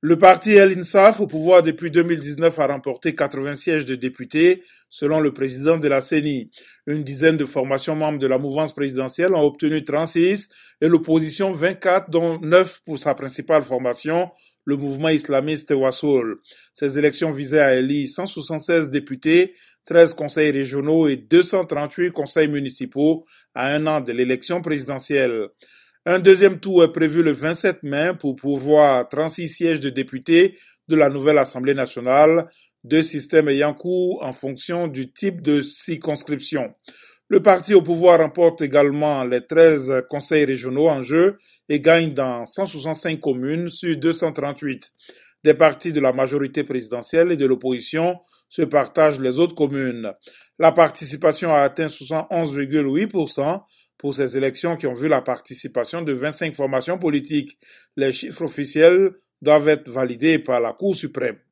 Le parti El Insaf, au pouvoir depuis 2019, a remporté 80 sièges de députés, selon le président de la CENI. Une dizaine de formations membres de la mouvance présidentielle ont obtenu 36 et l'opposition 24, dont 9 pour sa principale formation, le mouvement islamiste Wassoul. Ces élections visaient à élire 176 députés, 13 conseils régionaux et 238 conseils municipaux à un an de l'élection présidentielle. Un deuxième tour est prévu le 27 mai pour pourvoir 36 sièges de députés de la nouvelle Assemblée nationale, deux systèmes ayant cours en fonction du type de circonscription. Le parti au pouvoir remporte également les 13 conseils régionaux en jeu et gagne dans 165 communes sur 238. Des partis de la majorité présidentielle et de l'opposition se partagent les autres communes. La participation a atteint 71,8%, pour ces élections qui ont vu la participation de 25 formations politiques. Les chiffres officiels doivent être validés par la Cour suprême.